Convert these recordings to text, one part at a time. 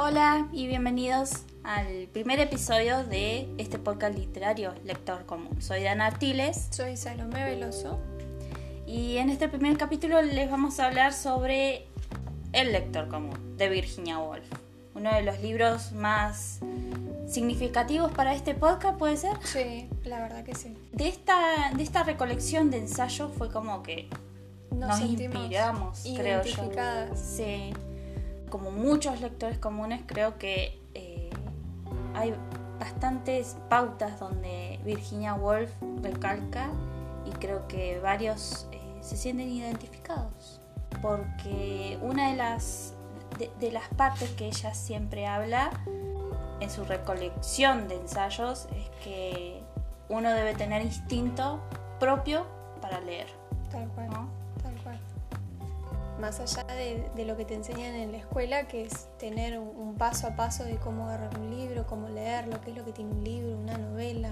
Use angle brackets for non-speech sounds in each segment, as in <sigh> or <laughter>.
Hola y bienvenidos al primer episodio de este podcast literario Lector Común. Soy Dana Artiles Soy Salomé Veloso. y en este primer capítulo les vamos a hablar sobre El Lector Común de Virginia Woolf. Uno de los libros más significativos para este podcast, ¿puede ser? Sí, la verdad que sí. De esta, de esta recolección de ensayos fue como que Nos, nos, inspiramos, creo yo. Sí. Como muchos lectores comunes, creo que eh, hay bastantes pautas donde Virginia Woolf recalca y creo que varios eh, se sienten identificados. Porque una de las, de, de las partes que ella siempre habla en su recolección de ensayos es que uno debe tener instinto propio para leer. Tal cual, ¿no? Más allá de, de lo que te enseñan en la escuela, que es tener un, paso a paso de cómo agarrar un libro, cómo leerlo, qué es lo que tiene un libro, una novela,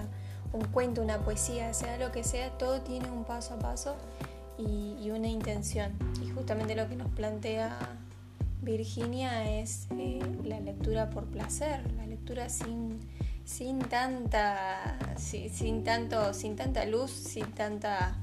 un cuento, una poesía, sea lo que sea, todo tiene un paso a paso y, y una intención. Y justamente lo que nos plantea Virginia es eh, la lectura por placer, la lectura sin, sin tanta, sin, sin tanto, sin tanta luz, sin tanta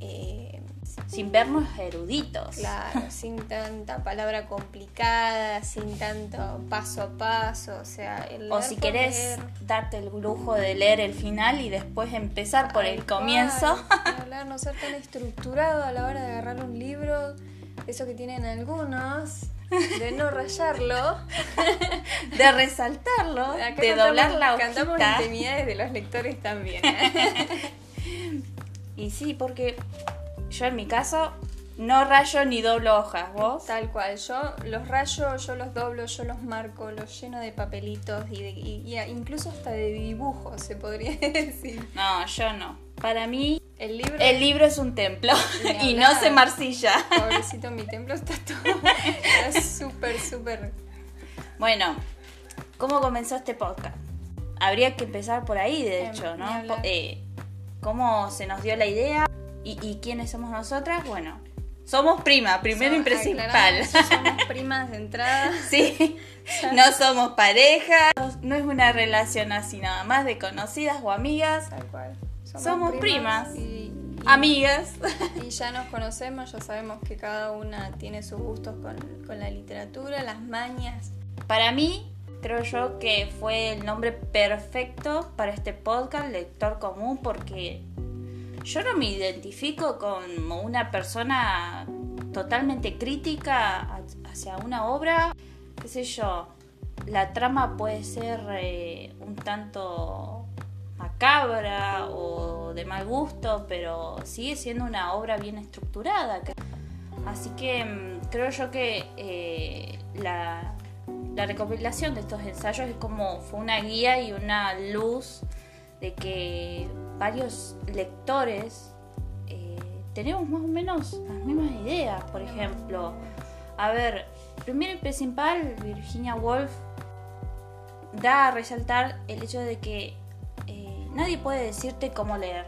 eh, Sin vernos eruditos. Claro, <laughs> sin tanta palabra complicada, sin tanto paso a paso, o sea, el O si querés leer, darte el lujo de leer el final y después empezar por el comienzo. <laughs> hablar, no ser tan estructurado a la hora de agarrar un libro, eso que tienen algunos, de no rayarlo, <laughs> de resaltarlo, Acá de cantamos- doblar la Cantamos hojita. intimidades de los lectores también. ¿eh? Y sí, porque yo en mi caso no rayo ni doblo hojas, ¿vos? Tal cual, yo los rayo, yo los doblo, yo los marco, los lleno de papelitos y, de, y- y incluso hasta de dibujos, se podría <laughs> decir. No, yo no. Para mí El libro, el libro es un templo <laughs> y no se marcilla. pobrecito, mi templo está todo, <laughs> está súper, súper... Bueno, ¿cómo comenzó este podcast? Habría que empezar por ahí, de Em, hecho, ¿no? Eh, ¿Cómo se nos dio la idea? ¿Y, y quiénes somos nosotras? Bueno, somos prima, primero y principal. Somos primas de entrada. <laughs> Sí, no somos pareja, no es una relación así nada más de conocidas o amigas, Tal cual. Somos primas. Y, y- amigas. y ya nos conocemos, ya sabemos que cada una tiene sus gustos con, con la literatura, las mañas. Para mí, creo yo que fue el nombre perfecto para este podcast, Lector Común, porque yo no me identifico como una persona totalmente crítica ha- hacia una obra, qué sé yo, la trama puede ser eh, un tanto macabra o de mal gusto, pero sigue siendo una obra bien estructurada. Así que mm, creo yo que eh, la, la recopilación de estos ensayos es como fue una guía y una luz de que varios lectores eh, tenemos más o menos las mismas ideas. Por ejemplo, a ver, primero y principal, Virginia Woolf da a resaltar el hecho de que eh, nadie puede decirte cómo leer.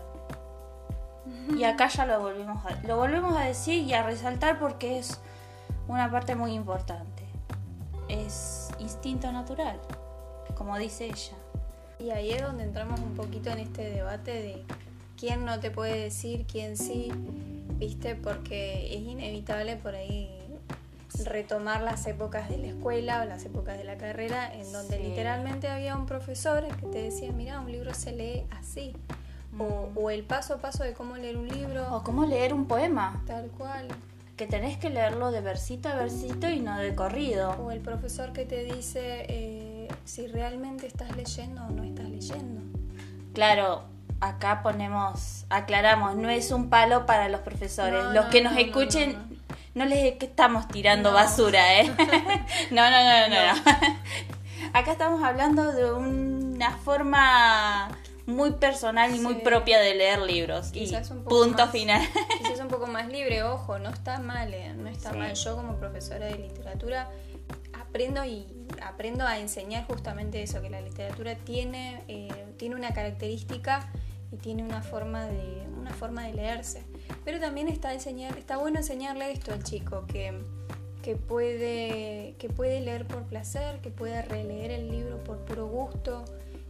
Y acá ya lo volvemos a, lo volvemos a decir y a resaltar porque es una parte muy importante. Es instinto natural, como dice ella. Y ahí es donde entramos un poquito en este debate de quién no te puede decir, quién sí, ¿viste? Porque es inevitable por ahí retomar las épocas de la escuela o las épocas de la carrera en donde Sí. literalmente había un profesor que te decía, mira, un libro se lee así. O, Mm. o el paso a paso de cómo leer un libro, O cómo leer un poema, tal cual. que tenés que leerlo de versito a versito y no de corrido. O el profesor que te dice eh, si realmente estás leyendo o no estás leyendo. Claro, acá ponemos, aclaramos, no es un palo para los profesores. No, los no, que nos no, no, escuchen, no, les estamos tirando basura, ¿eh? <laughs> <laughs> no, no, no, no, no. <laughs> Acá estamos hablando de una forma muy personal y muy propia de leer libros. Y Quizás un poco punto más. final. Quizás un poco más libre, ojo, no está mal, eh, no está Sí. mal. Yo como profesora de literatura aprendo y aprendo a enseñar justamente eso, que la literatura tiene, eh, tiene una característica y tiene una forma de, una forma de leerse. Pero también está, enseñar, está bueno enseñarle esto al chico, que, que puede, que puede leer por placer, que puede releer el libro por puro gusto,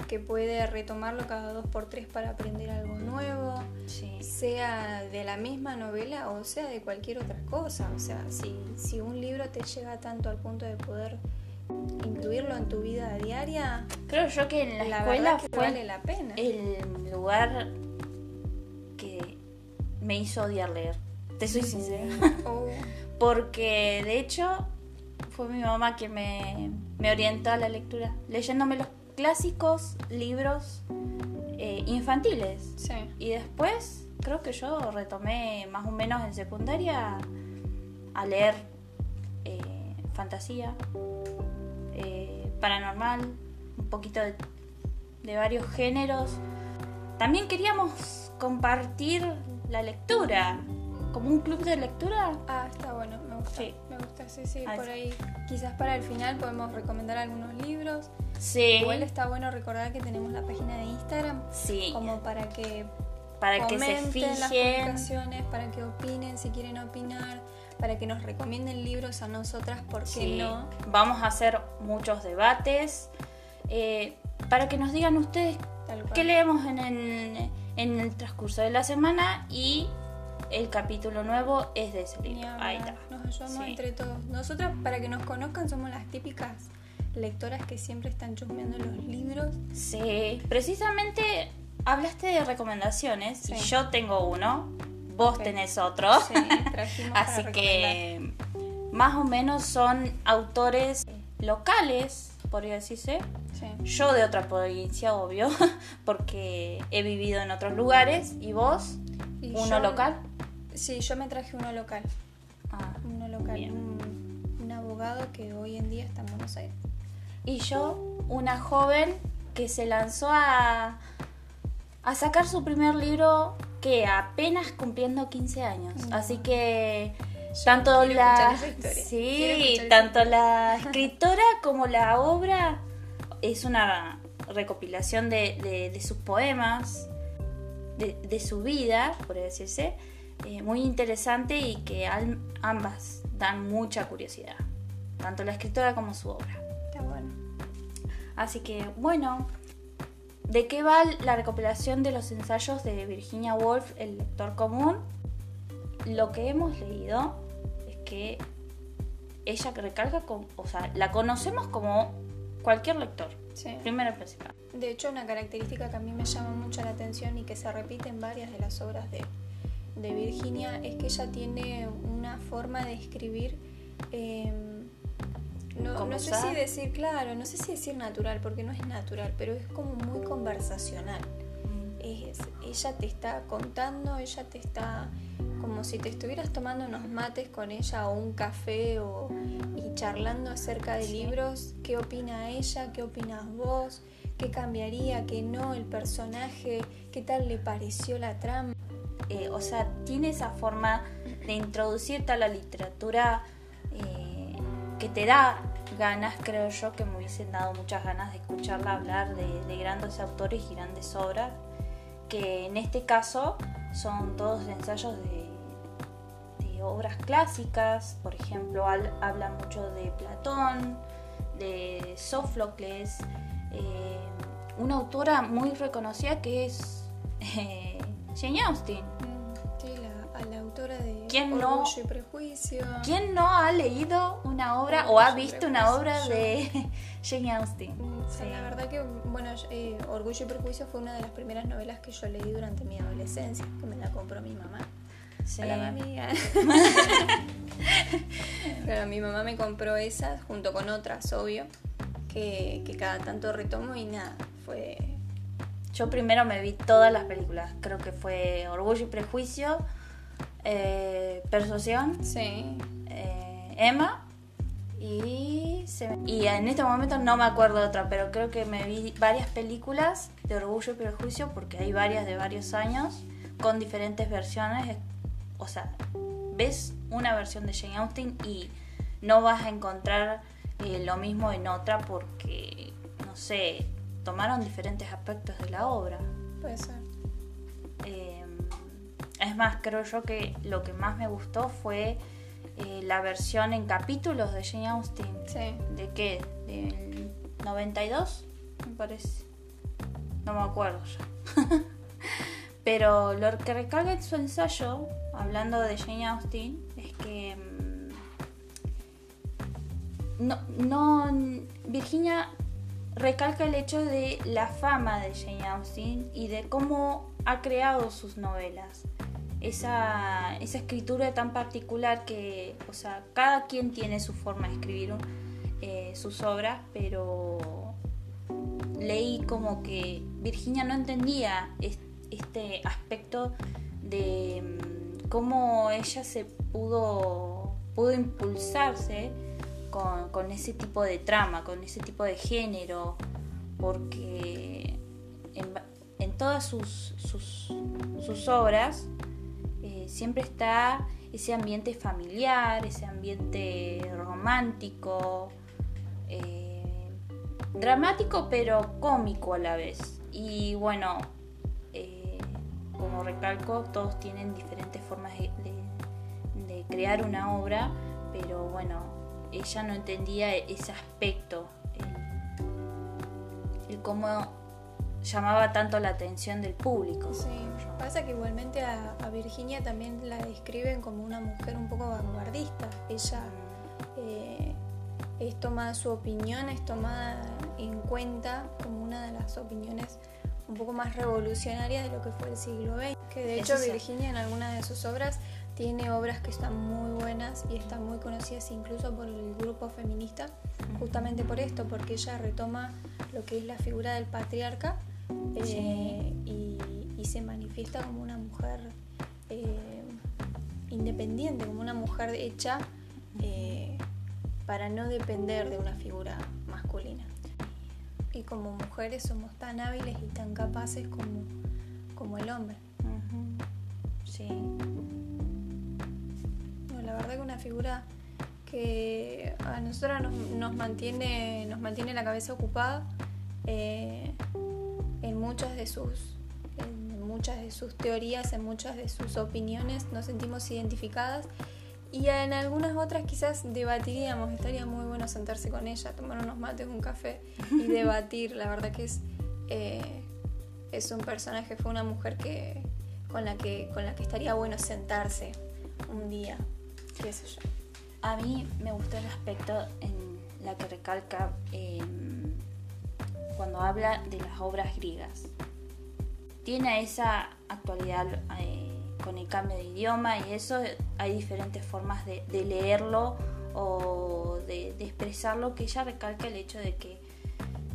que puede retomarlo cada dos por tres para aprender algo nuevo. Sea de la misma novela o sea de cualquier otra cosa. O sea, si, si un libro te llega tanto al punto de poder incluirlo en tu vida diaria, Creo yo que en la, la escuela que fue vale la pena. el lugar que me hizo odiar leer. Te soy sincera. O- <laughs> Porque de hecho fue mi mamá quien me, me orientó a la lectura, leyéndome los clásicos libros eh, infantiles. sí. Y después creo que yo retomé más o menos en secundaria a leer eh, fantasía, eh, paranormal, un poquito de, de varios géneros. También queríamos compartir la lectura, como un club de lectura. Ah, está bueno, me gusta. Sí. Me gusta, sí, sí. Ah, por ahí, quizás para el final podemos recomendar algunos libros. Sí, Igual está bueno recordar que tenemos la página de Instagram sí, como para que para que se comenten las fijen. publicaciones, para que opinen si quieren opinar, para que nos recomienden libros a nosotras, ¿por qué Sí, no? Vamos a hacer muchos debates eh, para que nos digan ustedes qué leemos en el, en el transcurso de la semana y el capítulo nuevo es de ese libro. Ahí está. Nos ayudamos Sí. entre todos. Nosotras, para que nos conozcan, somos las típicas lectoras que siempre están chusmeando los libros. Sí, precisamente hablaste de recomendaciones y yo tengo uno, vos tenés otro. Sí, <laughs> Así que más o menos son autores locales, podría decirse. Sí. Yo de otra provincia, obvio, <laughs> porque he vivido en otros lugares. ¿Y vos? Y ¿Uno yo- local? Sí, yo me traje uno local. Ah, Uno local. Un, un abogado que hoy en día está en Buenos Aires. Y yo, una joven que se lanzó a, a sacar su primer libro que apenas cumpliendo 15 años. No. Así que Yo tanto la sí, tanto la escritora como la obra es una recopilación de, de- de sus poemas, de, de su vida, por decirse, eh, muy interesante y que al- ambas dan mucha curiosidad, tanto la escritora como su obra. Está bueno. Así que, bueno, ¿de qué va la recopilación de los ensayos de Virginia Woolf, el lector común? Lo que hemos leído es que ella recalca, con, o sea, la conocemos como cualquier lector, Sí. primero y principal. De hecho, una característica que a mí me llama mucho la atención y que se repite en varias de las obras de, de Virginia es que ella tiene una forma de escribir, eh, no, no sé si decir, claro, no sé si decir natural, porque no es natural, pero es como muy conversacional. Es, ella te está contando, ella te está como si te estuvieras tomando unos mates con ella o un café o, y charlando acerca de Sí. libros, qué opina ella, qué opinas vos, qué cambiaría, qué no, el personaje, qué tal le pareció la trama. Eh, o sea, tiene esa forma de introducirte a la literatura eh, que te da ganas, creo yo, que me hubiesen dado muchas ganas de escucharla hablar de, de grandes autores y grandes obras, que en este caso son todos ensayos de, obras clásicas, por ejemplo, habla mucho de Platón, de Sófocles, eh, una autora muy reconocida que es <laughs> eh, Jane Austen. Autora de ¿Quién no? Orgullo y Prejuicio. ¿Quién no ha leído una obra o Orgullo ha y visto una obra de <laughs> Jane Austen? Mm, Sí. La verdad que, bueno, eh, Orgullo y Prejuicio fue una de las primeras novelas que yo leí durante mi adolescencia, que me la compró mi mamá. Sí. Hola, mami. <laughs> Pero mi mamá me compró esas junto con otras, obvio, que, que cada tanto retomo y nada, fue... Yo primero me vi todas las películas. Creo que fue Orgullo y Prejuicio, eh, Persuasión, Sí, eh, Emma y, se me- y en este momento no me acuerdo de otra, pero creo que me vi varias películas de Orgullo y Prejuicio porque hay varias de varios años con diferentes versiones. O sea, ves una versión de Jane Austen y no vas a encontrar eh, lo mismo en otra porque, no sé, tomaron diferentes aspectos de la obra. puede ser. Eh, es más, creo yo que lo que más me gustó fue eh, la versión en capítulos de Jane Austen. Sí. ¿De qué? ¿Del 92? Me parece. No me acuerdo ya. <laughs> Pero lo que recalca en su ensayo, hablando de Jane Austen, es que mm, no, no Virginia recalca el hecho de la fama de Jane Austen y de cómo ha creado sus novelas. Esa, esa escritura tan particular que, o sea, cada quien tiene su forma de escribir eh, sus obras, pero leí como que Virginia no entendía este aspecto de mm, cómo ella se pudo, pudo impulsarse con, ese tipo de trama, con ese tipo de género, porque en, todas sus, sus, obras siempre está ese ambiente familiar, ese ambiente romántico, eh, dramático pero cómico a la vez. Y bueno, eh, como recalco, todos tienen diferentes formas de, de crear una obra, pero bueno, ella no entendía ese aspecto, el, cómo llamaba tanto la atención del público. Sí, pasa que igualmente a, Virginia también la describen como una mujer un poco vanguardista. Ella eh, es tomada su opinión, es tomada en cuenta como una de las opiniones un poco más revolucionarias de lo que fue el siglo XX. Que de hecho Virginia en alguna de sus obras tiene obras que están muy buenas y están muy conocidas incluso por el grupo feminista, justamente por esto, porque ella retoma lo que es la figura del patriarca eh, y, se manifiesta como una mujer eh, independiente, como una mujer hecha eh, para no depender de una figura masculina. Y como mujeres somos tan hábiles y tan capaces como, como el hombre. Sí la verdad que una figura que a nosotros nos, mantiene, nos mantiene la cabeza ocupada eh, en muchas de sus en muchas de sus teorías, en muchas de sus opiniones, nos sentimos identificadas. Y en algunas otras quizás debatiríamos, estaría muy bueno sentarse con ella, tomar unos mates, un café y <laughs> debatir. La verdad que es, eh, es un personaje, fue una mujer que, con, la que, con la que estaría bueno sentarse un día a mí me gustó el aspecto en la que recalca em, cuando habla de las obras griegas. Tiene esa actualidad eh, con el cambio de idioma y eso hay diferentes formas de, leerlo o de, expresarlo que ella recalca el hecho de que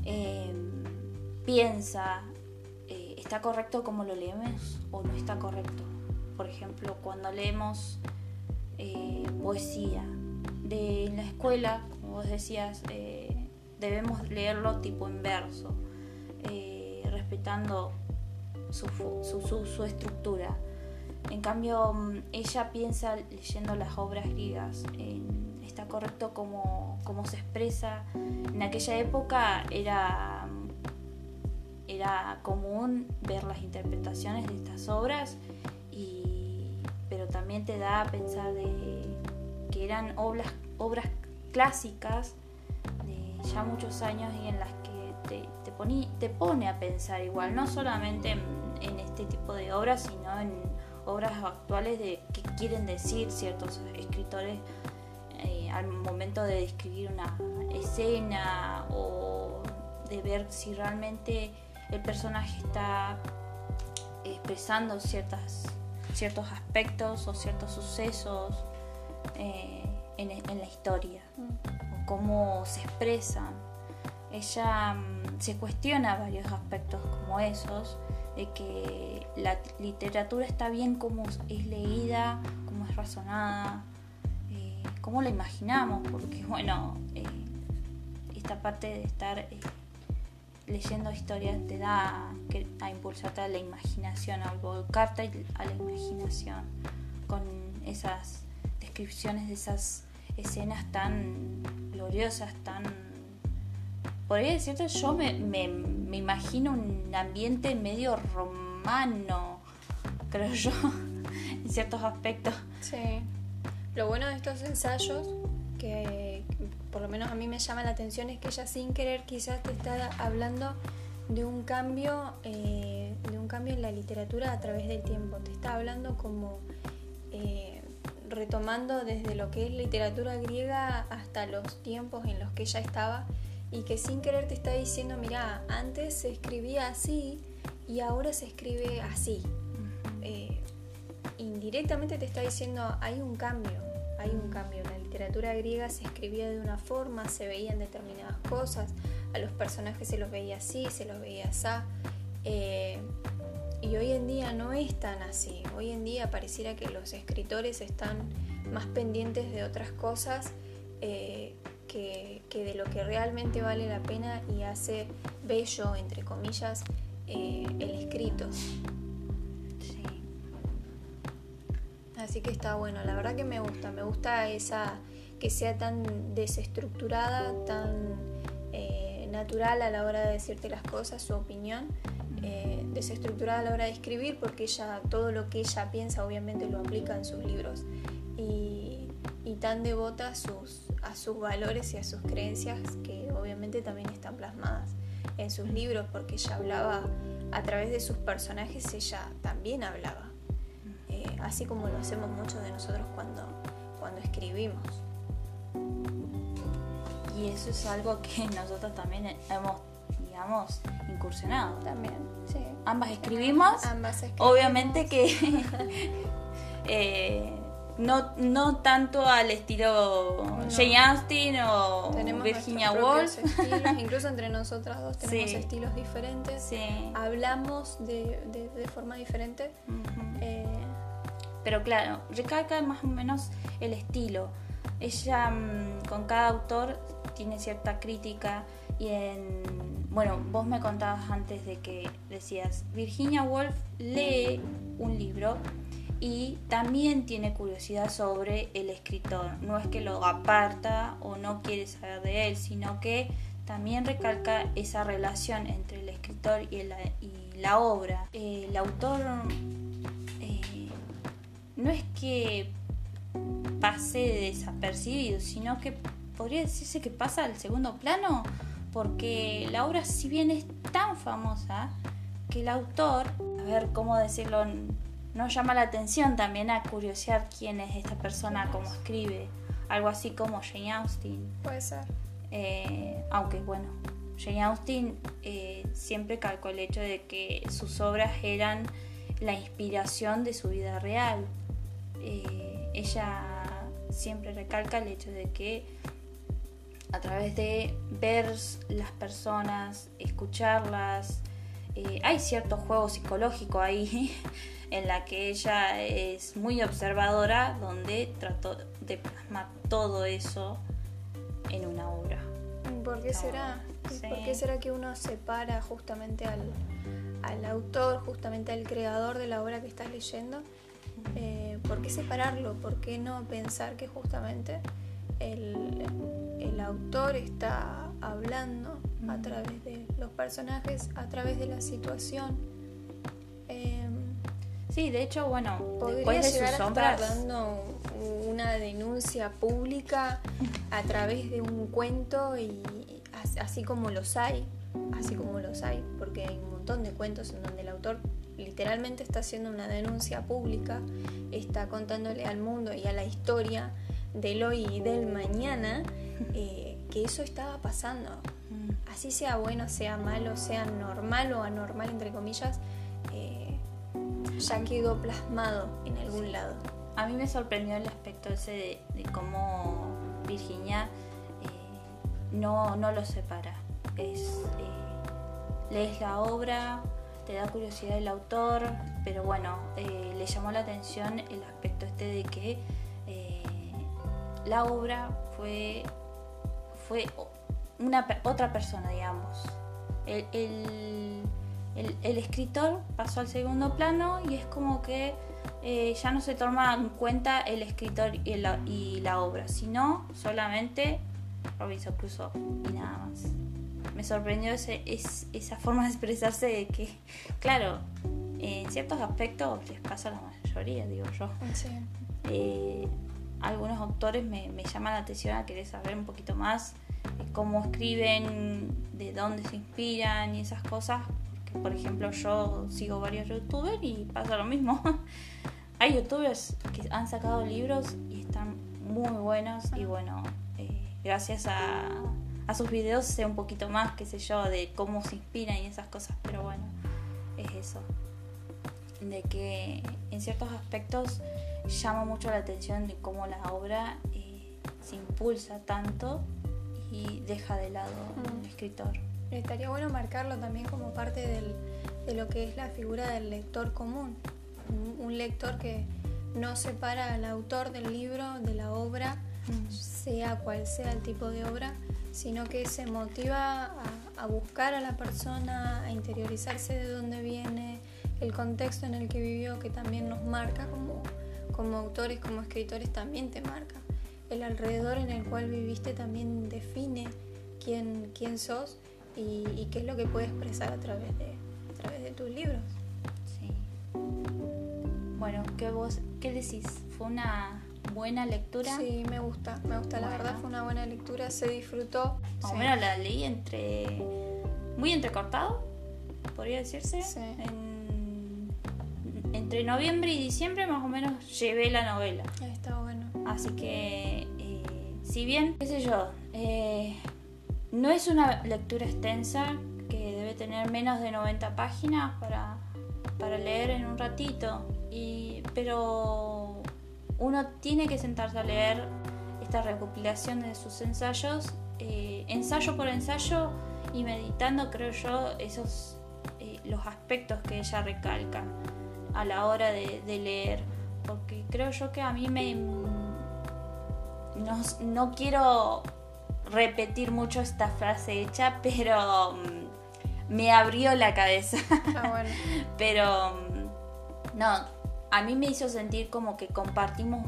em, piensa, eh, ¿está correcto como lo leemos o no está correcto? Por ejemplo, cuando leemos eh, poesía. De la escuela, como vos decías, debemos leerlo tipo en verso, eh, respetando su, su, estructura. En cambio, mm, ella piensa leyendo las obras griegas, está correcto como, como, se expresa. En aquella época era, era común ver las interpretaciones de estas obras pero también te da a pensar de que eran obras, obras clásicas de ya muchos años y en las que te, te, te pone a pensar igual, no solamente en, este tipo de obras, sino en obras actuales de qué quieren decir ciertos escritores eh, al momento de describir una escena o de ver si realmente el personaje está expresando ciertas ciertos aspectos o ciertos sucesos eh, en, la historia, mm. Cómo se expresan. Ella mm, se cuestiona varios aspectos como esos, de que la literatura está bien como es leída, como es razonada, eh, cómo la imaginamos, porque <laughs> bueno, eh, esta parte de estar leyendo historias te da a impulsarte a la imaginación, a volcarte a la imaginación con esas descripciones de esas escenas tan gloriosas, tan... Podría decirte, yo me, me, imagino un ambiente medio romano, creo yo, <laughs> en ciertos aspectos. Sí. Lo bueno de estos ensayos, que por lo menos a mí me llama la atención, es que ella sin querer quizás te está hablando de un cambio, eh, de un cambio en la literatura a través del tiempo. Te está hablando como eh, retomando desde lo que es literatura griega hasta los tiempos en los que ella estaba y que sin querer te está diciendo, mira, antes se escribía así y ahora se escribe así. Eh, indirectamente te está diciendo, hay un cambio, hay un cambio. La literatura griega se escribía de una forma, se veían determinadas cosas, a los personajes se los veía así, se los veía así. Eh, y hoy en día no es tan así. Hoy en día pareciera que los escritores están más pendientes de otras cosas eh, que, de lo que realmente vale la pena y hace bello, entre comillas, eh, el escrito. Sí. Así que está bueno, la verdad que me gusta, me gusta esa que sea tan desestructurada, tan eh, natural a la hora de decirte las cosas, su opinión, desestructurada a la hora de escribir, porque ella, todo lo que ella piensa obviamente lo aplica en sus libros. Y, tan devota a sus, a sus valores y a sus creencias que obviamente también están plasmadas en sus libros porque ella hablaba a través de sus personajes, ella también hablaba, eh, así como lo hacemos muchos de nosotros cuando, cuando escribimos. Y eso es algo que <laughs> nosotros también hemos, incursionado. También, sí. Ambas escribimos. Ambas escribimos. Obviamente que <laughs> eh, no, no tanto al estilo Jane Austen o Virginia Woolf. <laughs> Incluso entre nosotras dos tenemos estilos diferentes. Hablamos de, de, forma diferente. Eh, Pero claro, recalca más o menos el estilo. Ella mm, con cada autor tiene cierta crítica y en bueno, vos me contabas antes de que decías Virginia Woolf lee un libro y también tiene curiosidad sobre el escritor. No es que lo aparta o no quiere saber de él, sino que también recalca esa relación entre el escritor y, la obra. el autor eh, no es que pase desapercibido, sino que podría decirse que pasa al segundo plano, porque la obra si bien es tan famosa que el autor, a ver cómo decirlo nos llama la atención también a curiosear quién es esta persona, cómo escribe, algo así como Jane Austen. Puede ser. Eh, aunque bueno, Jane Austen eh, siempre calcó el hecho de que sus obras eran la inspiración de su vida real. Eh, ella siempre recalca el hecho de que a través de ver las personas, escucharlas, hay cierto juego psicológico ahí <laughs> en la que ella es muy observadora, donde trató de plasmar todo eso en una obra. ¿Por qué será? ¿Por qué será que uno separa justamente al, autor, justamente al creador de la obra que estás leyendo? Eh, ¿Por qué separarlo? ¿Por qué no pensar que justamente el, el autor está hablando a través de los personajes, a través de la situación? Sí, de hecho, bueno, podría llegar a estar dando una denuncia pública a través de un cuento y así como los hay, así como los hay, porque hay un montón de cuentos en donde el autor literalmente está haciendo una denuncia pública, está contándole al mundo y a la historia del hoy y del mañana eh, que eso estaba pasando. Así sea bueno, sea malo, sea normal o anormal, entre comillas, ya quedó plasmado en algún lado. A mí me sorprendió el aspecto ese de, cómo Virginia eh, no, no lo separa. Es, eh, lees la obra, te da curiosidad el autor, pero bueno, eh, le llamó la atención el aspecto este de que la obra fue, fue una, otra persona, digamos. el el, escritor pasó al segundo plano y es como que eh, ya no se toma en cuenta el escritor y la, y la obra, sino solamente Robinson Crusoe y nada más. Me sorprendió ese, esa forma de expresarse de que, claro, en ciertos aspectos les pasa a la mayoría, digo yo. Sí. Eh, algunos autores me, me llaman la atención a querer saber un poquito más cómo escriben, de dónde se inspiran y esas cosas. Porque, por ejemplo, yo sigo varios youtubers y pasa lo mismo. <laughs> Hay youtubers que han sacado libros y están muy buenos y bueno, eh, gracias a, a sus videos sé un poquito más, qué sé yo, de cómo se inspiran y esas cosas, pero bueno, es eso. De que en ciertos aspectos llama mucho la atención de cómo la obra eh, se impulsa tanto y deja de lado Mm. el escritor. Estaría bueno marcarlo también como parte del- de lo que es la figura del lector común. Un, un lector que no separa al autor del libro, de la obra, sea cual sea el tipo de obra, sino que se motiva a, a buscar a la persona, a interiorizarse de dónde viene, el contexto en el que vivió, que también nos marca como, como autores, como escritores, también te marca. El alrededor en el cual viviste también define quién, quién sos y, y qué es lo que puedes expresar a través de, a través de tus libros. Sí. Bueno, ¿qué vos qué decís? ¿Fue una buena lectura? Sí, me gusta, me gusta, la verdad fue una buena lectura, se disfrutó. Más o Sí. menos la leí entre. muy entrecortado, podría decirse. Sí. En- entre noviembre y diciembre, más o menos, llevé la novela. Está bueno. Así que, eh, si bien, qué sé yo, eh, no es una lectura extensa, que debe tener menos de 90 páginas para, para leer en un ratito, y, pero uno tiene que sentarse a leer esta recopilación de sus ensayos, eh, ensayo por ensayo, y meditando, creo yo, esos los aspectos que ella recalca a la hora de, de leer. Porque creo yo que a mí me... No, no quiero repetir mucho esta frase hecha, pero mm, me abrió la cabeza. Está bueno. <laughs> pero mm, no, a mí me hizo sentir como que compartimos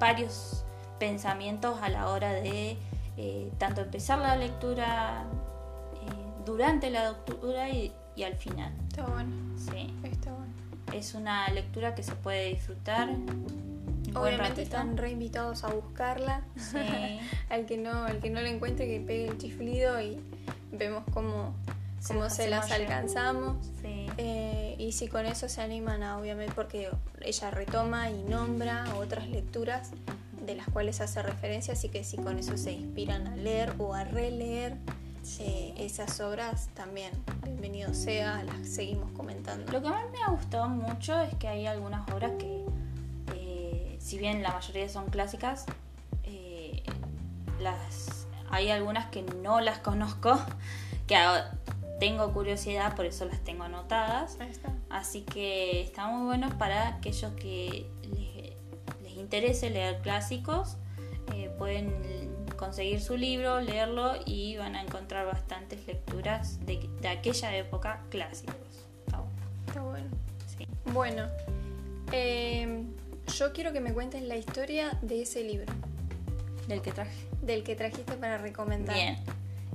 varios pensamientos a la hora de eh, tanto empezar la lectura, eh, durante la lectura y, y al final. Está bueno. Sí, Está bueno. Es una lectura que se puede disfrutar. Obviamente están reinvitados a buscarla. Sí. <laughs> al que no, al que no la encuentre que pegue el chiflido y vemos cómo, Se cómo las se las alcanzamos. Sí. Eh, y si con eso se animan a, obviamente, porque ella retoma y nombra otras lecturas de las cuales hace referencia, así que si con eso se inspiran a leer o a releer eh, esas obras, también bienvenido sea, las seguimos comentando. Lo que más me ha gustado mucho es que hay algunas obras que, eh, si bien la mayoría son clásicas, eh, las hay algunas que no las conozco, <laughs> que tengo curiosidad, por eso las tengo anotadas. Ahí está. Así que está muy bueno para aquellos que les, les interese leer clásicos. eh, pueden conseguir su libro, leerlo y van a encontrar bastantes lecturas de, de aquella época clásicos. Está bueno. Está bueno. Sí. Bueno, eh, yo quiero que me cuentes la historia de ese libro, Del que traje. del que trajiste para recomendar. Bien.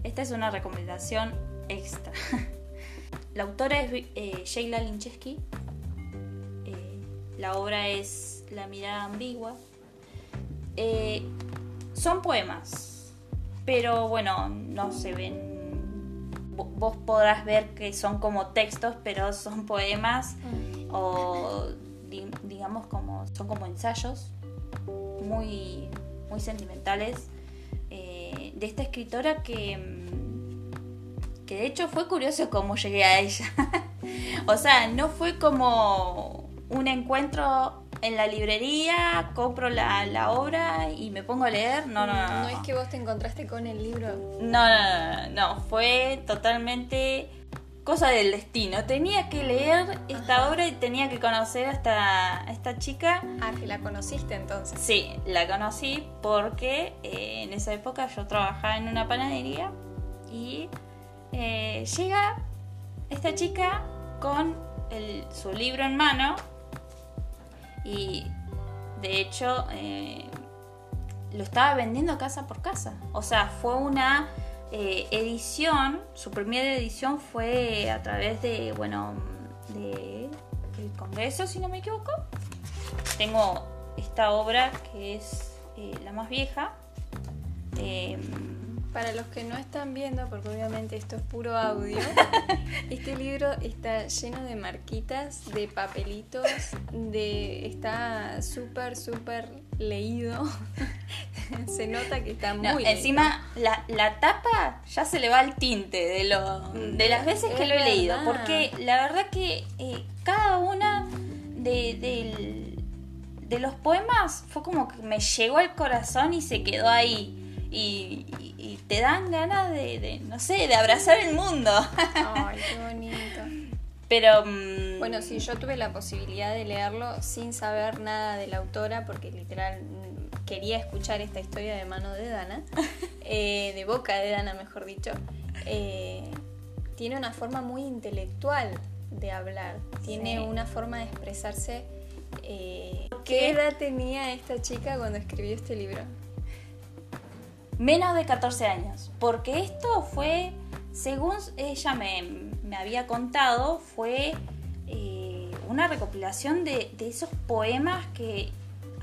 Esta es una recomendación extra. <laughs> La autora es eh, Sheila Lincheski. Eh, la obra es La mirada ambigua. Eh, son poemas, pero bueno, no se ven. vo- Vos podrás ver que son como textos, pero son poemas Mm, o di- digamos como son como ensayos muy muy sentimentales eh, de esta escritora que mm, que de hecho fue curioso cómo llegué a ella <laughs> o sea no fue como un encuentro en la librería compro la, la obra y me pongo a leer no no no, No es que vos te encontraste con el libro. no, no, no, no, fue totalmente cosa del destino. Tenía que leer esta Ajá. obra y tenía que conocer a esta, a esta chica. Ah, que la conociste entonces. Sí, la conocí porque eh, en esa época yo trabajaba en una panadería y eh, llega esta chica con el- su libro en mano y de hecho eh, lo estaba vendiendo casa por casa. O sea, fue una eh, edición, su primera edición fue a través de, bueno, de el Congreso, si no me equivoco. Tengo esta obra que es eh, la más vieja. Para los que no están viendo, porque obviamente esto es puro audio, <laughs> este libro está lleno de marquitas, de papelitos, de está súper, súper leído. <laughs> se nota que está no, muy encima la, la tapa ya se le va el tinte de lo de las veces que lo he leído porque la verdad que eh, cada una de, del- de los poemas fue como que me llegó al corazón y se quedó ahí y, y- y te dan ganas de, de, no sé de abrazar el mundo Ay, qué <laughs> bonito. pero mm, Bueno, sí, yo tuve la posibilidad de leerlo sin saber nada de la autora, porque literal mm, quería escuchar esta historia de mano de Dana, <laughs> eh, de boca de Dana, mejor dicho. Eh, tiene una forma muy intelectual de hablar, tiene Sí. una forma de expresarse. eh? ¿Qué edad tenía esta chica cuando escribió este libro? Menos de 14 años. Porque esto fue, según ella me, me había contado, fue eh, una recopilación de, de esos poemas que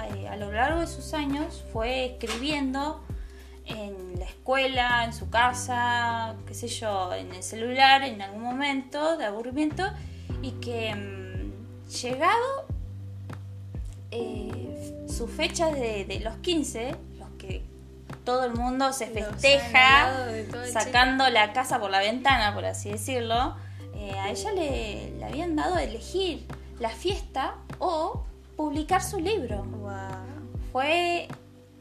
eh, a lo largo de sus años fue escribiendo en la escuela, en su casa, qué sé yo, en el celular, en algún momento de aburrimiento, y que mm, llegado eh, sus fechas de, de los 15, los que todo el mundo se festeja sacando la casa por la ventana, por así decirlo, eh, a ella le, le habían dado a elegir la fiesta o publicar su libro. Wow. Fue,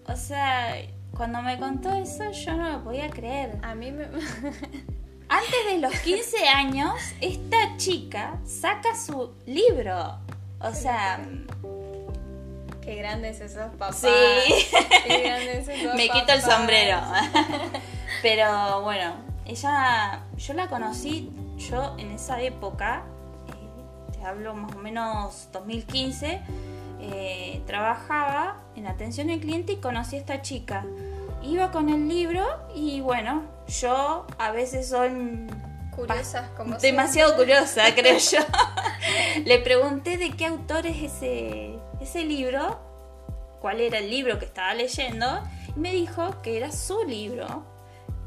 o sea, cuando me contó eso yo no lo podía creer. A mí me... <laughs> Antes de los 15 años, esta chica saca su libro. O sea, Qué grandes esos papás. Sí. Qué grandes esos <laughs> me quito el sombrero. <laughs> Pero bueno, ella, yo la conocí, yo en esa época, eh, te hablo más o menos 2015, eh, trabajaba en atención al cliente y conocí a esta chica. Iba con el libro y bueno, yo a veces soy Curiosas como demasiado siempre. curiosa, creo <laughs> yo. Le pregunté de qué autor es ese, ese libro, cuál era el libro que estaba leyendo, y me dijo que era su libro,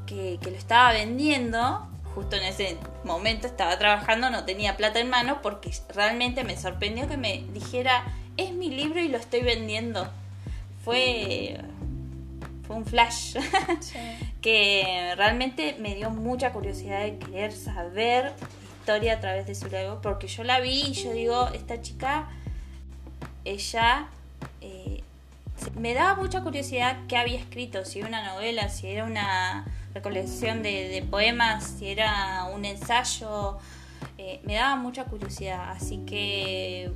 que, que lo estaba vendiendo. Justo en ese momento estaba trabajando, no tenía plata en mano, porque realmente me sorprendió que me dijera, es mi libro y lo estoy vendiendo. Fue, fue un flash. <laughs> Sí. que realmente me dio mucha curiosidad de querer saber la historia a través de su libro, porque yo la vi y yo digo, esta chica, ella, eh, me daba mucha curiosidad qué había escrito, si era una novela, si era una recolección de, de poemas, si era un ensayo, eh, me daba mucha curiosidad, así que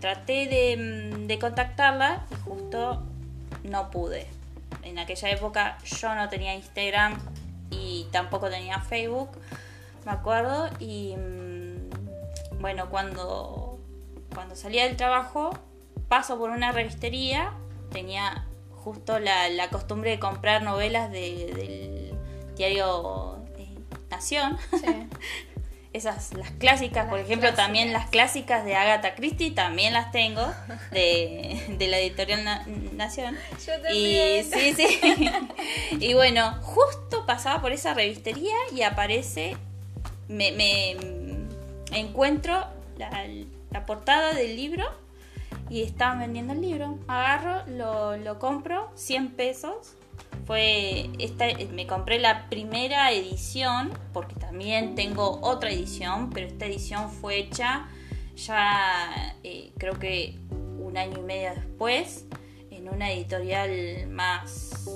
traté de, de contactarla y justo no pude. En aquella época yo no tenía Instagram y tampoco tenía Facebook, me acuerdo. Y mm, bueno, cuando, cuando salía del trabajo, paso por una revistería, tenía justo la, la costumbre de comprar novelas de- del diario eh, Nación. Sí. <laughs> Esas, las clásicas, por ejemplo, clásicas. también las clásicas de Agatha Christie, también las tengo, de, de la editorial Na- Nación. Yo Y también. sí, sí. <laughs> y bueno, justo pasaba por esa revistería y aparece, me, me encuentro la, la portada del libro y estaban vendiendo el libro. Agarro, lo, lo compro, 100 pesos. Fue esta, me compré la primera edición, porque también tengo otra edición, pero esta edición fue hecha ya eh, creo que un año y medio después, en una editorial más,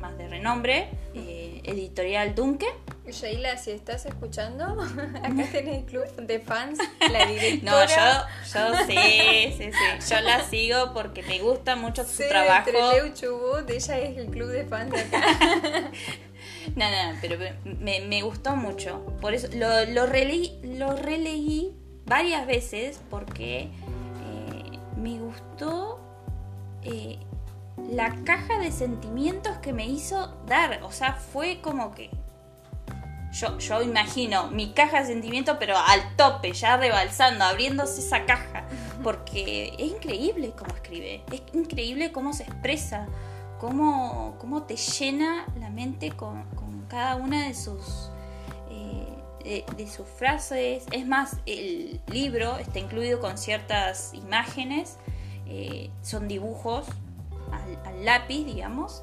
más de renombre, eh, editorial Dunque. Sheila, si estás escuchando, <laughs> acá tenés el club de fans, la <laughs> No, directora. yo, yo sí, sí, sí. Yo la sigo porque me gusta mucho su Sí, trabajo. entre Chubut, ella es el club de fans de acá. <laughs> No, no, no, pero me, me gustó mucho. Por eso lo, lo, releí, lo releí varias veces porque eh, me gustó eh, la caja de sentimientos que me hizo dar. O sea, fue como que. Yo, yo imagino mi caja de sentimientos, pero al tope, ya rebalsando, abriéndose esa caja. Porque es increíble cómo escribe, es increíble cómo se expresa. cómo, cómo te llena la mente con, cada una de sus, eh, de, sus frases. Es más, el libro está incluido con ciertas imágenes, eh, son dibujos al, lápiz, digamos,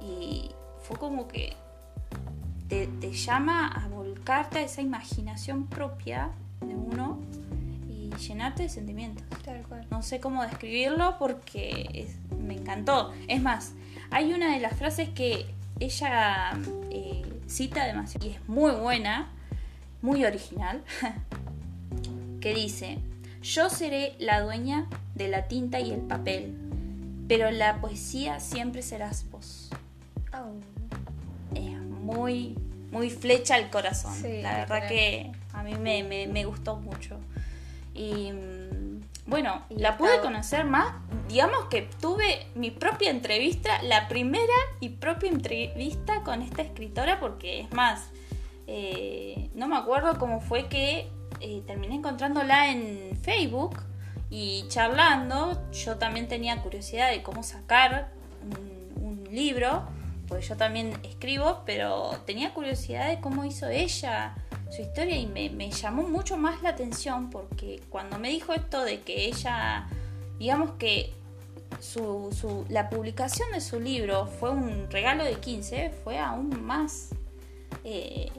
y fue como que te, te llama a volcarte a esa imaginación propia de uno y llenarte de sentimientos. Tal cual. No sé cómo describirlo porque es- me encantó. Es más, hay una de las frases que ella eh, cita demasiado y es muy buena, muy original, <laughs> que dice, yo seré la dueña de la tinta y el papel, pero la poesía siempre serás vos. Muy, muy flecha al corazón. Sí, la verdad que a mí me, me- me gustó mucho. Y mm, bueno, Y la pude conocer más. Digamos que tuve mi propia entrevista, la primera y propia entrevista con esta escritora, porque es más, eh, no me acuerdo cómo fue que eh, terminé encontrándola en Facebook y charlando. Yo también tenía curiosidad de cómo sacar un, un libro, pues yo también escribo, pero tenía curiosidad de cómo hizo ella su historia y me, llamó mucho más la atención porque cuando me dijo esto de que ella, digamos que su, su- la publicación de su libro fue un regalo de 15, fue aún más eh,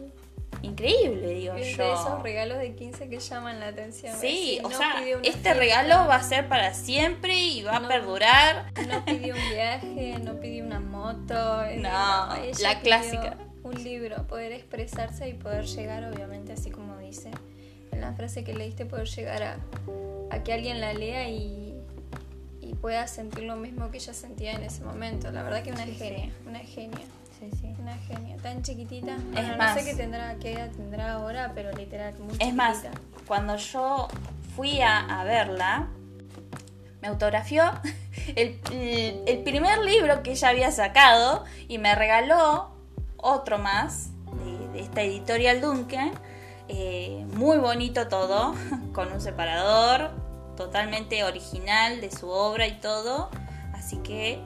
increíble, digo Es yo. de esos regalos de 15 que llaman la atención. Sí, Es o no sea, este fiesta, regalo va a ser para siempre y va a No. perdurar. No pidió un viaje, no pidió una moto. eh, No, la clásica. Un libro, poder expresarse y poder llegar, obviamente, así como dice en la frase que leíste, poder llegar a, a que alguien la lea y, y pueda sentir lo mismo que ella sentía en ese momento. La verdad que una Sí, sí. genia, una genia. Una genia, tan chiquitita. Bueno, no sé qué tendrá, qué edad tendrá ahora, pero literal, muy Es más, cuando yo fui a, a verla, me autografió el, <laughs> el- el primer libro que ella había sacado y me regaló otro más de, de esta editorial Duncan. eh, muy bonito todo, <laughs> con un separador totalmente original de su obra y todo. Así que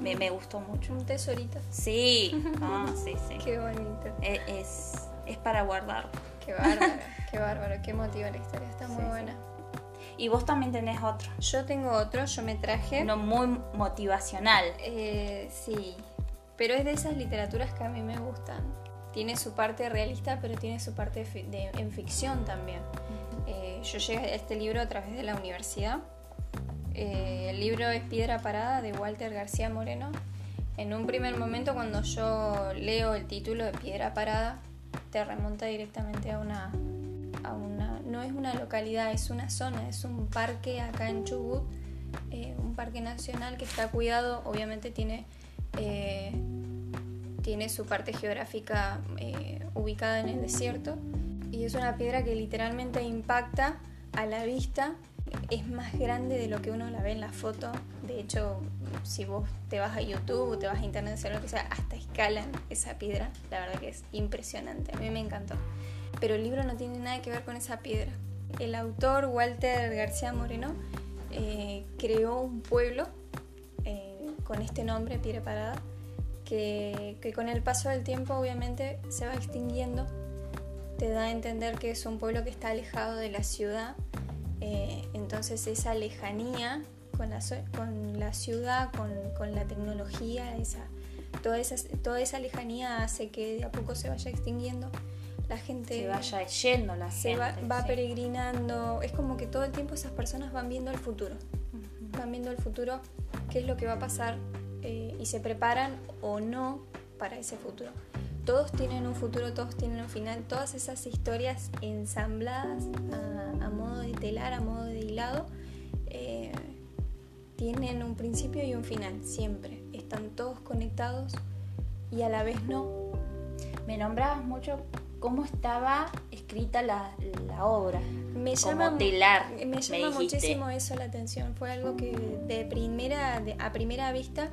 me, me- gustó mucho. Un tesorito. Sí, <laughs> ah, sí, sí. Qué bonito. E- Es, es para guardar. Qué bárbaro, <laughs> qué bárbaro, qué motiva la historia, está muy Sí, sí. buena. Y vos también tenés otro. Yo tengo otro, yo me traje. Uno muy motivacional. Eh, sí, pero es de esas literaturas que a mí me gustan. Tiene su parte realista, pero tiene su parte fi- de- en ficción también. Eh, yo llegué a este libro a través de la universidad. Eh, el libro es Piedra Parada de Walter García Moreno. En un primer momento, cuando yo leo el título de Piedra Parada, te remonta directamente a una, a una. No es una localidad, es una zona, es un parque acá en Chubut, eh, un parque nacional que está cuidado, obviamente tiene. eh, tiene su parte geográfica eh, ubicada en el desierto y es una piedra que literalmente impacta a la vista. Es más grande de lo que uno la ve en la foto. De hecho, si vos te vas a YouTube te vas a internet, sea lo que sea, hasta escalan esa piedra. La verdad que es impresionante. A mí me encantó. Pero el libro no tiene nada que ver con esa piedra. El autor, Walter García Moreno, eh, creó un pueblo eh, con este nombre, Piedra Parada, que con el paso del tiempo obviamente se va extinguiendo. Te da a entender que es un pueblo que está alejado de la ciudad. Eh, entonces esa lejanía con la, con la ciudad, con, con la tecnología, esa, toda, esa, toda esa lejanía hace que de a poco se vaya extinguiendo. La gente Se vaya yendo la se gente. va, va sí. peregrinando. Es como que todo el tiempo esas personas van viendo el futuro van viendo el futuro, qué es lo que va a pasar eh, y se preparan o no para ese futuro. Todos tienen un futuro, todos tienen un final, todas esas historias ensambladas a, a modo de telar, a modo de hilado, eh, tienen un principio y un final, siempre. Están todos conectados y a la vez no. Me nombrabas mucho cómo estaba escrita la, la obra. Me Como llama, telar, me me llama dijiste. muchísimo eso la atención. Fue algo que de primera, de- a primera vista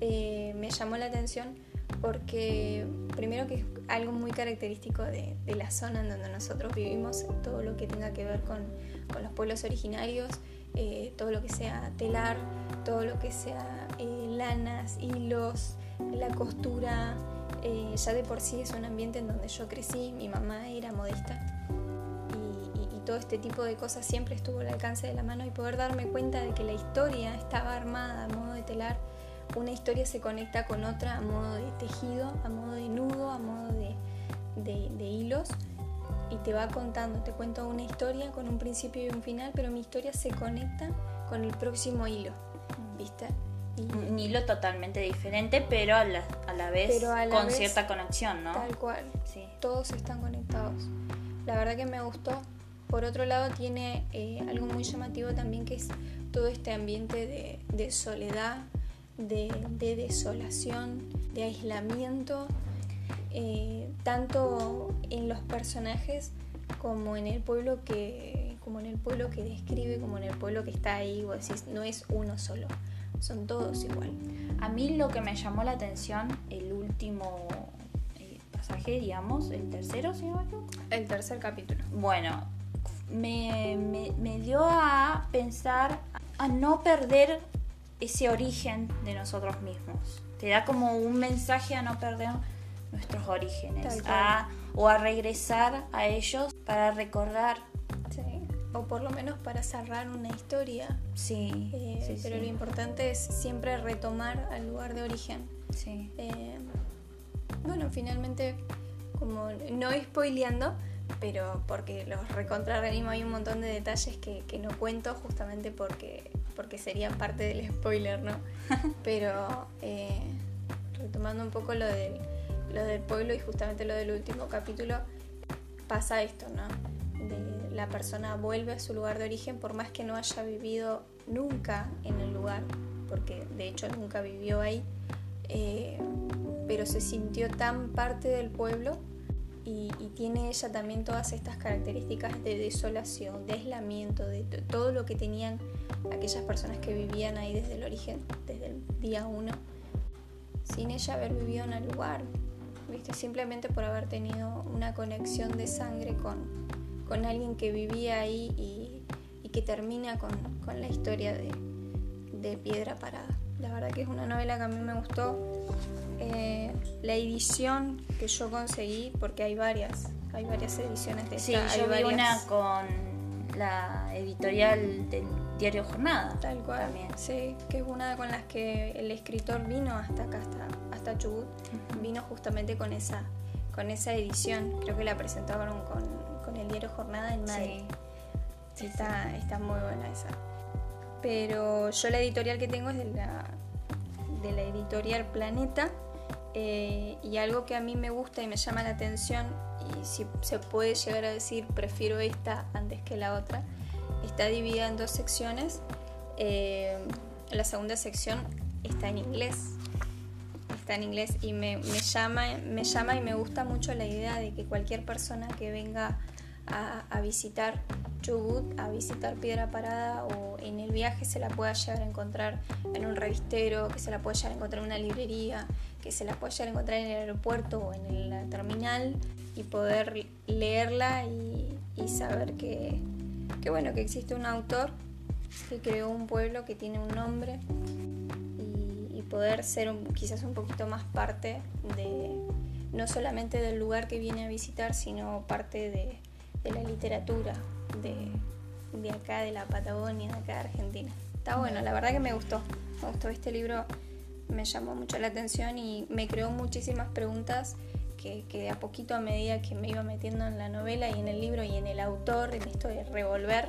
eh, me llamó la atención porque primero que es algo muy característico de, de la zona en donde nosotros vivimos, todo lo que tenga que ver con, con los pueblos originarios, eh, todo lo que sea telar, todo lo que sea eh, lanas, hilos, la costura. Eh, ya de por sí es un ambiente en donde yo crecí, mi mamá era modista y, y todo este tipo de cosas siempre estuvo al alcance de la mano y poder darme cuenta de que la historia estaba armada a modo de telar, una historia se conecta con otra a modo de tejido, a modo de nudo, a modo de, de, de hilos y te va contando, te cuento una historia con un principio y un final, pero mi historia se conecta con el próximo hilo, ¿viste? Un hilo totalmente diferente, pero a la, a la vez Pero a la con vez, cierta conexión, ¿no? Tal cual. Sí. Todos están conectados. La verdad que me gustó. Por otro lado, tiene eh, algo muy llamativo también que es todo este ambiente de, de soledad, de, de desolación, de aislamiento, eh, tanto en los personajes como en el pueblo que como en el pueblo que describe, como en el pueblo que está ahí, vos decís, no es uno solo, son todos igual. A mí lo que me llamó la atención, el último eh, pasaje, digamos, el tercero, si no. El tercer capítulo. Bueno, me, me- me dio a pensar a no perder ese origen de nosotros mismos. Te da como un mensaje a no perder nuestros orígenes, a- o a regresar a ellos para recordar. Sí. O por lo menos para cerrar una historia. Sí, Eh, sí, pero sí. lo importante es siempre retomar al lugar de origen. Sí. Eh, bueno, finalmente, como no spoileando, pero porque los recontra reanimo, hay un montón de detalles que, que no cuento justamente porque, porque serían parte del spoiler, ¿no? <laughs> pero eh, retomando un poco lo del, lo del pueblo y justamente lo del último capítulo, pasa esto, ¿no? De la persona vuelve a su lugar de origen por más que no haya vivido nunca en el lugar, porque de hecho nunca vivió ahí, eh, pero se sintió tan parte del pueblo y, y tiene ella también todas estas características de desolación, de aislamiento, de todo lo que tenían aquellas personas que vivían ahí desde el origen, desde el día uno, sin ella haber vivido en el lugar, ¿viste? simplemente por haber tenido una conexión de sangre con, con alguien que vivía ahí y, y que termina con, con la historia de, de Piedra Parada. La verdad que es una novela que a mí me gustó. Eh, la edición que yo conseguí, porque hay varias, hay varias ediciones de Sí, esta, hay yo vi una con la editorial del diario Jornada. Tal cual, También. sí, que es una con las que el escritor vino hasta acá, hasta, hasta Chubut, vino justamente con esa, con esa edición, creo que la presentaron con, con el diario Jornada en Madrid. Sí. Sí, está, está muy buena esa. Pero yo la editorial que tengo es de la, de la editorial Planeta eh, y algo que a mí me gusta y me llama la atención y si se puede llegar a decir prefiero esta antes que la otra, está dividida en dos secciones. Eh, la segunda sección está en inglés. Está en inglés y me, me llama, me llama y me gusta mucho la idea de que cualquier persona que venga a, a visitar Chubut, a visitar Piedra Parada o en el viaje se la pueda llegar a encontrar en un revistero, que se la pueda llegar a encontrar en una librería, que se la pueda llegar a encontrar en el aeropuerto o en la terminal y poder leerla y, saber que, que bueno, que existe un autor que creó un pueblo que tiene un nombre y, poder ser quizás un poquito más parte de no solamente del lugar que viene a visitar, sino parte de, de la literatura de, de acá, de la Patagonia, de acá de Argentina. Está bueno, la verdad que me gustó. Me gustó este libro, me llamó mucho la atención y me creó muchísimas preguntas que, que de a poquito a medida que me iba metiendo en la novela y en el libro y en el autor, en esto de revolver,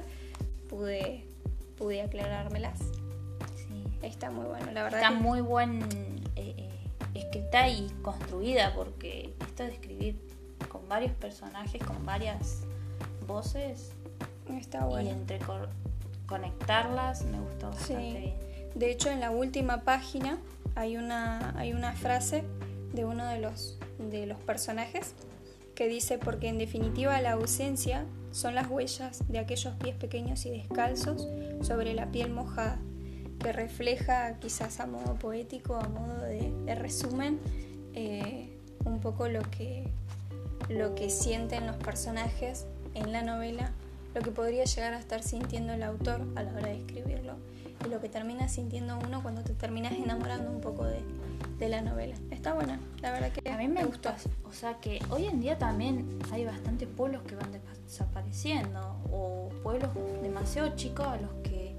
pude, pude aclarármelas. Sí. Está muy bueno, la verdad. Está que- muy buen eh, eh, escrita y construida porque esto de escribir con varios personajes, con varias voces Está bueno. y entre conectarlas me gustó bastante Sí. bien. De hecho, en la última página hay una, hay una frase de uno de los, de los personajes que dice, porque en definitiva la ausencia son las huellas de aquellos pies pequeños y descalzos sobre la piel mojada, que refleja quizás a modo poético, a modo de, de resumen, eh, un poco lo que, lo que sienten los personajes en la novela, lo que podría llegar a estar sintiendo el autor a la hora de escribirlo. y lo que termina sintiendo uno cuando te terminas enamorando un poco de, de la novela. Está buena, la verdad que a mí me, gustó. O sea que hoy en día también hay bastantes pueblos que van desapareciendo o pueblos demasiado chicos a los que,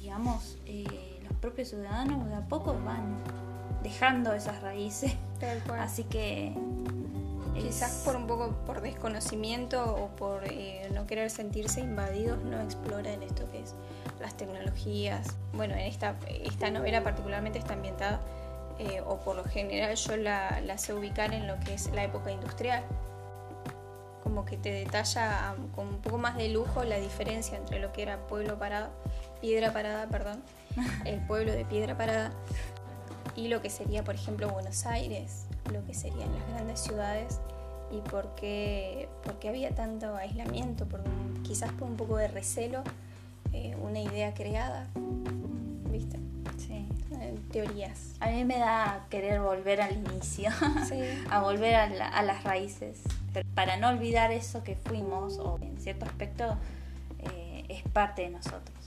digamos, eh, los propios ciudadanos de a poco van dejando esas raíces. Así que quizás por un poco por desconocimiento o por eh, no querer sentirse invadidos no exploran esto que es las tecnologías. Bueno en esta esta novela particularmente está ambientada eh, o por lo general yo la, la, sé ubicar en lo que es la época industrial. Como que te detalla con un poco más de lujo la diferencia entre lo que era pueblo parado piedra parada perdón <laughs> el pueblo de piedra parada y lo que sería por ejemplo Buenos Aires lo que serían las grandes ciudades y por qué, había tanto aislamiento, por quizás por un poco de recelo, eh, una idea creada, ¿viste? Sí. Eh, teorías. A mí me da querer volver al inicio, <laughs> a volver a, las raíces, pero para no olvidar eso que fuimos, o en cierto aspecto eh, es parte de nosotros.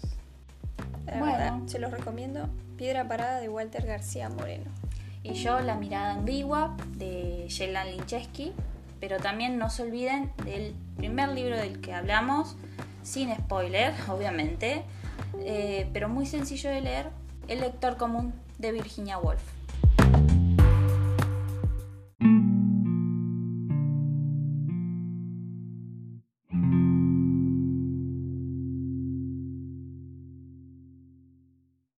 Bueno, se los recomiendo. Piedra Parada de Walter García Moreno y yo La mirada ambigua de Shelan Lincheski, pero también no se olviden del primer libro del que hablamos, sin spoiler, <laughs> obviamente, eh, pero muy sencillo de leer, El lector común de Virginia Woolf.